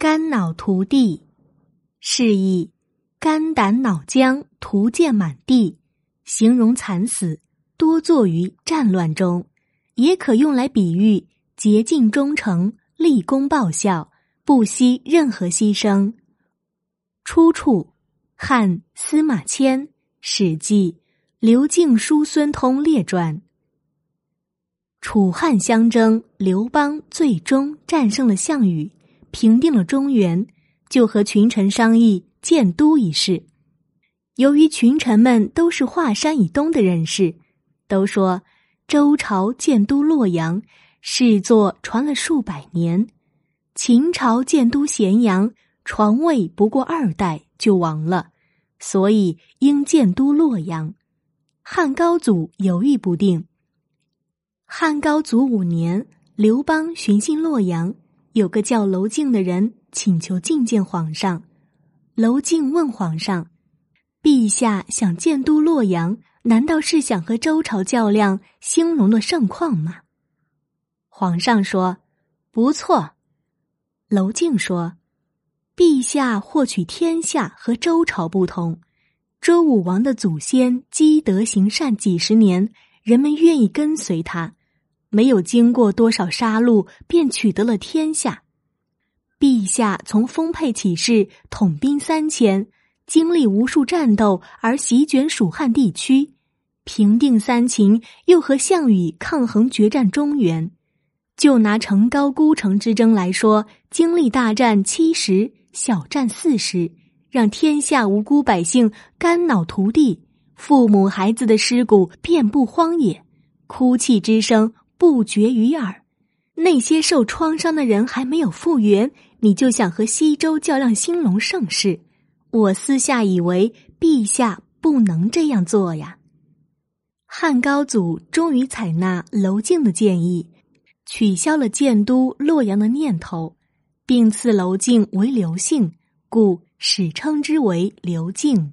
肝脑涂地，示意肝胆脑浆涂溅满地，形容惨死，多作于战乱中，也可用来比喻竭尽忠诚、立功报效，不惜任何牺牲。出处：汉司马迁《史记·刘敬叔孙通列传》。楚汉相争，刘邦最终战胜了项羽，平定了中原，就和群臣商议建都一事。由于群臣们都是华山以东的人士，都说周朝建都洛阳，是作传了数百年；秦朝建都咸阳，传位不过二代就亡了，所以应建都洛阳。汉高祖犹豫不定。汉高祖五年，刘邦巡幸洛阳，有个叫娄敬的人请求觐见皇上。娄敬问皇上：“陛下想建都洛阳，难道是想和周朝较量兴隆的盛况吗？”皇上说：“不错。”娄敬说：“陛下获取天下和周朝不同，周武王的祖先积德行善几十年，人们愿意跟随他。”没有经过多少杀戮，便取得了天下。陛下从丰沛起事，统兵三千，经历无数战斗而席卷蜀汉地区，平定三秦，又和项羽抗衡决战中原。就拿成高孤城之争来说，经历大战七十，小战四十，让天下无辜百姓肝脑涂地，父母孩子的尸骨遍布荒野，哭泣之声。不绝于耳，那些受创伤的人还没有复原，你就想和西周较量兴隆盛世？我私下以为陛下不能这样做呀。汉高祖终于采纳娄敬的建议，取消了建都洛阳的念头，并赐娄敬为刘姓，故史称之为刘敬。